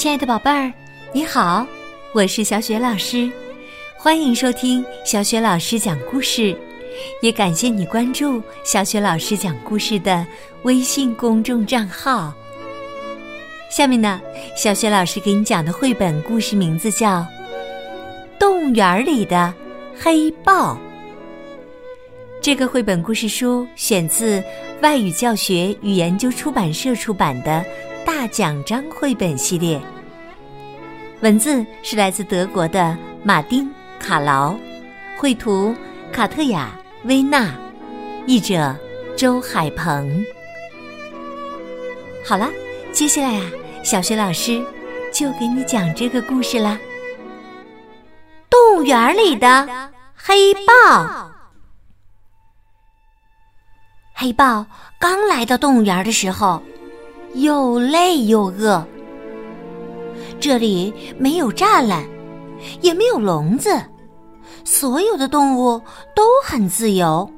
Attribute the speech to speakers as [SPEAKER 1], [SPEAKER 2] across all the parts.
[SPEAKER 1] 亲爱的宝贝儿，你好，我是小雪老师，欢迎收听小雪老师讲故事，也感谢你关注小雪老师讲故事的微信公众账号。下面呢，小雪老师给你讲的绘本故事名字叫《动物园里的黑豹》。这个绘本故事书选自外语教学与研究出版社出版的。大奖章绘本系列，文字是来自德国的马丁·卡劳，绘图卡特雅·薇娜，译者周海鹏。好了，接下来啊，小学老师就给你讲这个故事啦。动物园里的黑豹，黑豹刚来到动物园的时候。又累又饿，这里没有栅栏，也没有笼子，所有的动物都很自由。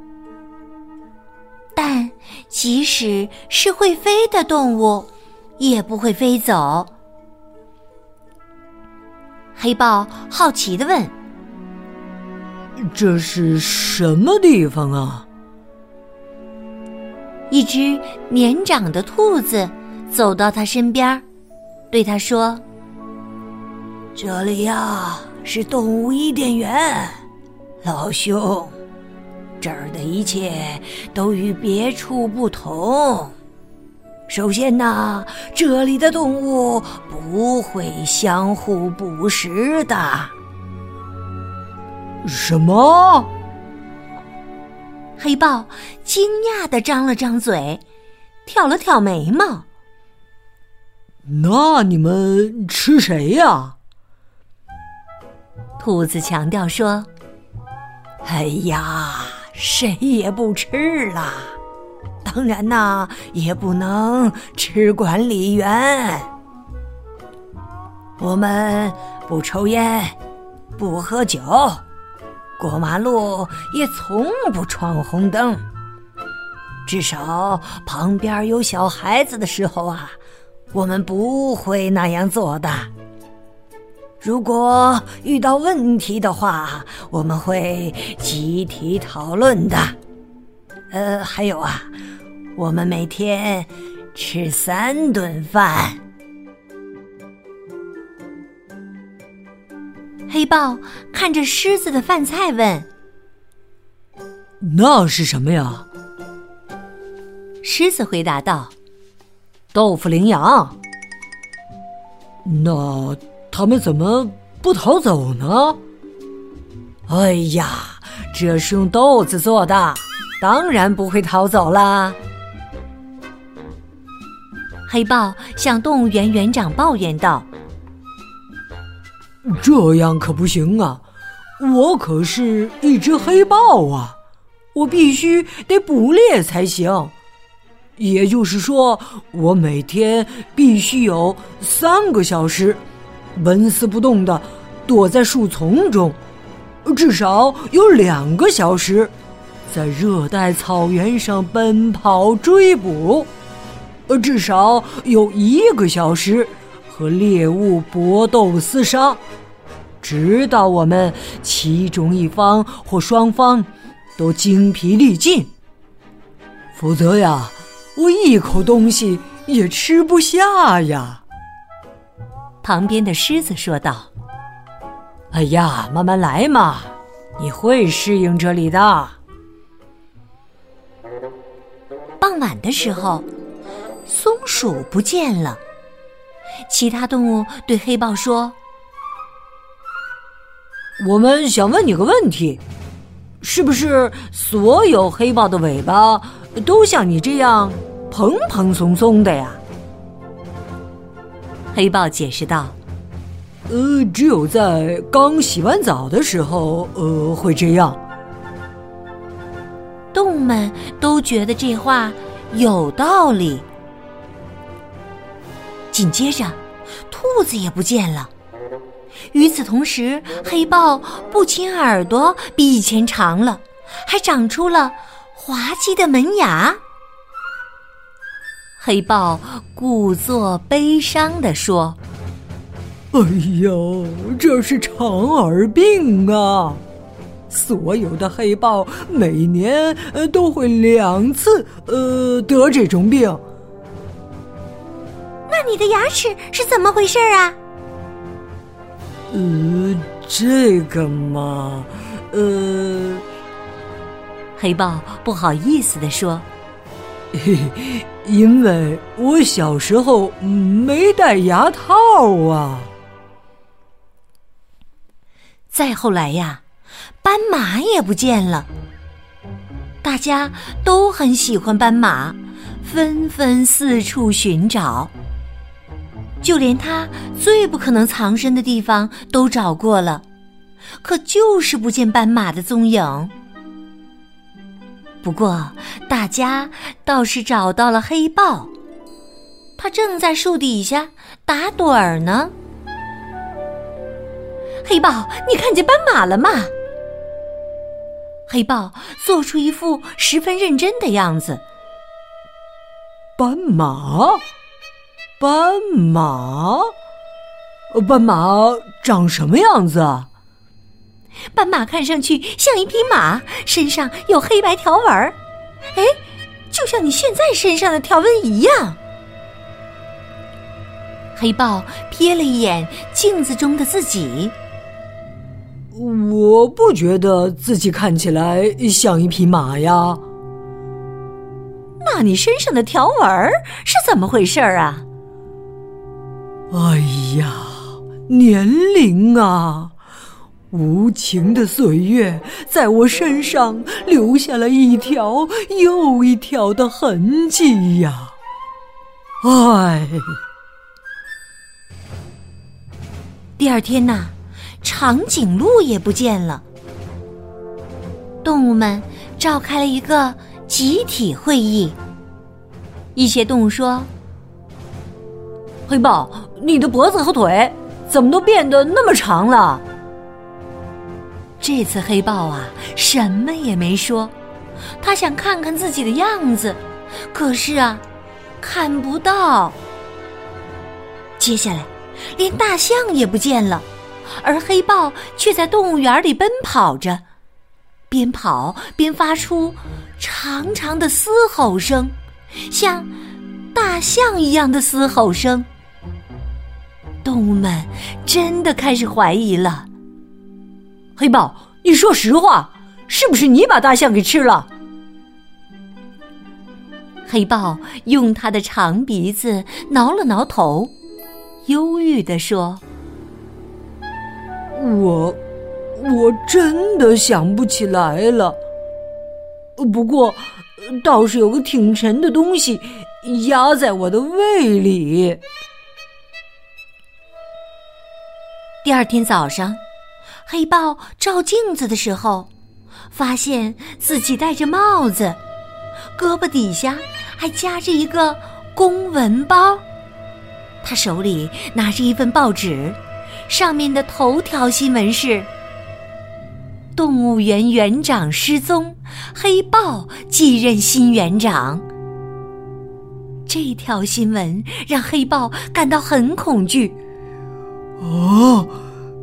[SPEAKER 1] 但即使是会飞的动物，也不会飞走。黑豹好奇的问：“
[SPEAKER 2] 这是什么地方啊？”
[SPEAKER 1] 一只年长的兔子。走到他身边，对他说：“
[SPEAKER 3] 这里呀是动物伊甸园，老兄，这儿的一切都与别处不同。首先呢，这里的动物不会相互捕食的。”
[SPEAKER 2] 什么？
[SPEAKER 1] 黑豹惊讶的张了张嘴，挑了挑眉毛。
[SPEAKER 2] 那你们吃谁呀？
[SPEAKER 1] 兔子强调说：“
[SPEAKER 3] 哎呀，谁也不吃了。当然呐，也不能吃管理员。我们不抽烟，不喝酒，过马路也从不闯红灯。至少旁边有小孩子的时候啊。”我们不会那样做的。如果遇到问题的话，我们会集体讨论的。呃，还有啊，我们每天吃三顿饭。
[SPEAKER 1] 黑豹看着狮子的饭菜问：“
[SPEAKER 2] 那是什么呀？”
[SPEAKER 1] 狮子回答道。
[SPEAKER 3] 豆腐羚羊，
[SPEAKER 2] 那他们怎么不逃走呢？
[SPEAKER 3] 哎呀，这是用豆子做的，当然不会逃走啦。
[SPEAKER 1] 黑豹向动物园园长抱怨道：“
[SPEAKER 2] 这样可不行啊！我可是一只黑豹啊，我必须得捕猎才行。”也就是说，我每天必须有三个小时纹丝不动的躲在树丛中，至少有两个小时在热带草原上奔跑追捕，呃，至少有一个小时和猎物搏斗厮杀，直到我们其中一方或双方都精疲力尽，否则呀。我一口东西也吃不下呀！
[SPEAKER 1] 旁边的狮子说道：“
[SPEAKER 3] 哎呀，慢慢来嘛，你会适应这里的。”
[SPEAKER 1] 傍晚的时候，松鼠不见了。其他动物对黑豹说：“
[SPEAKER 3] 我们想问你个问题，是不是所有黑豹的尾巴？”都像你这样蓬蓬松松的呀？
[SPEAKER 1] 黑豹解释道：“
[SPEAKER 2] 呃，只有在刚洗完澡的时候，呃，会这样。”
[SPEAKER 1] 动物们都觉得这话有道理。紧接着，兔子也不见了。与此同时，黑豹不仅耳朵比以前长了，还长出了。滑稽的门牙，黑豹故作悲伤地说：“
[SPEAKER 2] 哎呦，这是长耳病啊！所有的黑豹每年都会两次呃得这种病。
[SPEAKER 1] 那你的牙齿是怎么回事啊？
[SPEAKER 2] 呃，这个嘛，呃，
[SPEAKER 1] 黑豹不好意思的说：“
[SPEAKER 2] 嘿嘿，因为我小时候没戴牙套啊。”
[SPEAKER 1] 再后来呀，斑马也不见了。大家都很喜欢斑马，纷纷四处寻找。就连他最不可能藏身的地方都找过了，可就是不见斑马的踪影。不过，大家倒是找到了黑豹，它正在树底下打盹儿呢。黑豹，你看见斑马了吗？黑豹做出一副十分认真的样子。
[SPEAKER 2] 斑马，斑马，斑马长什么样子啊？
[SPEAKER 1] 斑马看上去像一匹马，身上有黑白条纹儿，哎，就像你现在身上的条纹一样。黑豹瞥了一眼镜子中的自己。
[SPEAKER 2] 我不觉得自己看起来像一匹马呀。
[SPEAKER 1] 那你身上的条纹是怎么回事儿啊？
[SPEAKER 2] 哎呀，年龄啊！无情的岁月在我身上留下了一条又一条的痕迹呀！唉。
[SPEAKER 1] 第二天呐。长颈鹿也不见了。动物们召开了一个集体会议。一些动物说：“
[SPEAKER 2] 黑豹，你的脖子和腿怎么都变得那么长了？”
[SPEAKER 1] 这次黑豹啊，什么也没说。他想看看自己的样子，可是啊，看不到。接下来，连大象也不见了。而黑豹却在动物园里奔跑着，边跑边发出长长的嘶吼声，像大象一样的嘶吼声。动物们真的开始怀疑了：
[SPEAKER 2] 黑豹，你说实话，是不是你把大象给吃了？
[SPEAKER 1] 黑豹用他的长鼻子挠了挠头，忧郁地说。
[SPEAKER 2] 我，我真的想不起来了。不过，倒是有个挺沉的东西压在我的胃里。
[SPEAKER 1] 第二天早上，黑豹照镜子的时候，发现自己戴着帽子，胳膊底下还夹着一个公文包，他手里拿着一份报纸。上面的头条新闻是：动物园园长失踪，黑豹继任新园长。这条新闻让黑豹感到很恐惧。
[SPEAKER 2] 啊，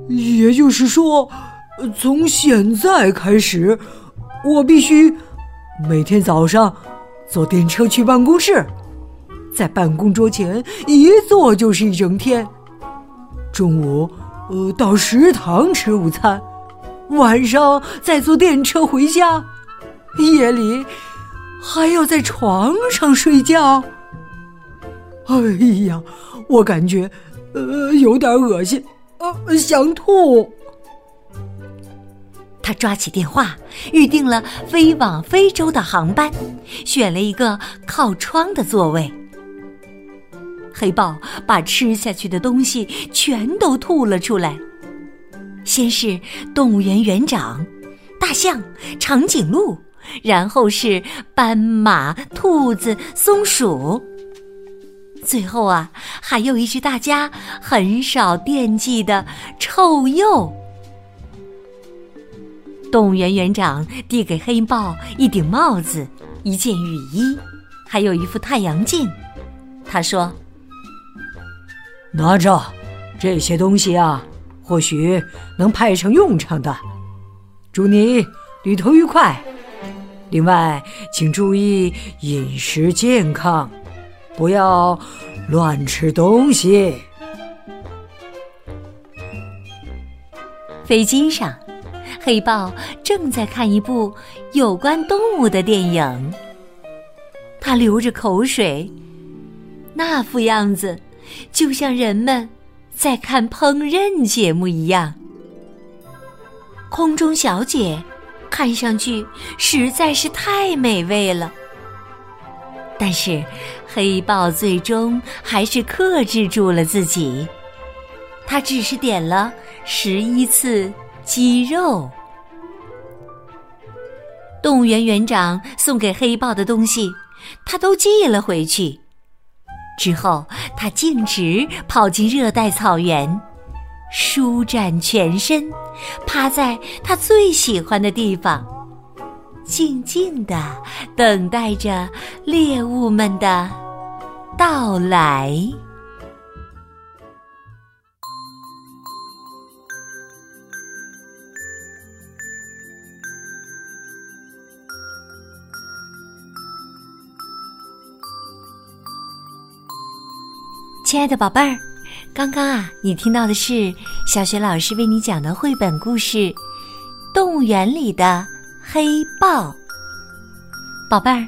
[SPEAKER 2] 也就是说，从现在开始，我必须每天早上坐电车去办公室，在办公桌前一坐就是一整天。中午，呃，到食堂吃午餐，晚上再坐电车回家，夜里还要在床上睡觉。哎呀，我感觉，呃，有点恶心，呃，想吐。
[SPEAKER 1] 他抓起电话，预定了飞往非洲的航班，选了一个靠窗的座位。黑豹把吃下去的东西全都吐了出来。先是动物园园长、大象、长颈鹿，然后是斑马、兔子、松鼠，最后啊，还有一只大家很少惦记的臭鼬。动物园园长递给黑豹一顶帽子、一件雨衣，还有一副太阳镜。他说。
[SPEAKER 2] 拿着，这些东西啊，或许能派上用场的。祝你旅途愉快。另外，请注意饮食健康，不要乱吃东西。
[SPEAKER 1] 飞机上，黑豹正在看一部有关动物的电影，他流着口水，那副样子就像人们在看烹饪节目一样。空中小姐。看上去实在是太美味了，但是黑豹最终还是克制住了自己。他只是点了十一次鸡肉。动物园园长送给黑豹的东西，他都寄了回去。之后，他径直跑进热带草原。舒展全身，趴在他最喜欢的地方，静静的等待着猎物们的到来。亲爱的宝贝儿。刚刚啊，你听到的是小雪老师为你讲的绘本故事《动物园里的黑豹》。宝贝儿，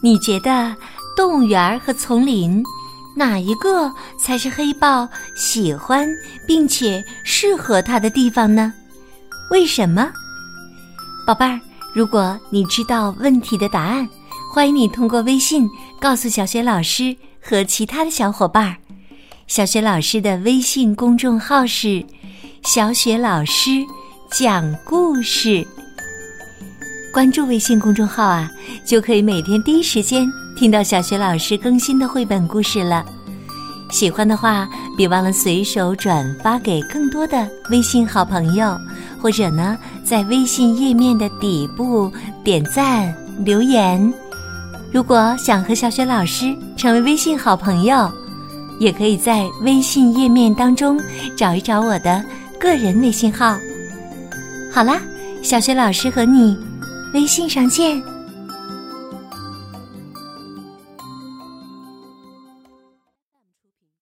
[SPEAKER 1] 你觉得动物园和丛林哪一个才是黑豹喜欢并且适合它的地方呢？为什么？宝贝儿，如果你知道问题的答案，欢迎你通过微信告诉小雪老师和其他的小伙伴儿。小雪老师的微信公众号是“小雪老师讲故事”，关注微信公众号啊，就可以每天第一时间听到小雪老师更新的绘本故事了。喜欢的话，别忘了随手转发给更多的微信好朋友，或者呢，在微信页面的底部点赞留言。如果想和小雪老师成为微信好朋友。也可以在微信页面当中找一找我的个人微信号。好啦，小学老师和你微信上见。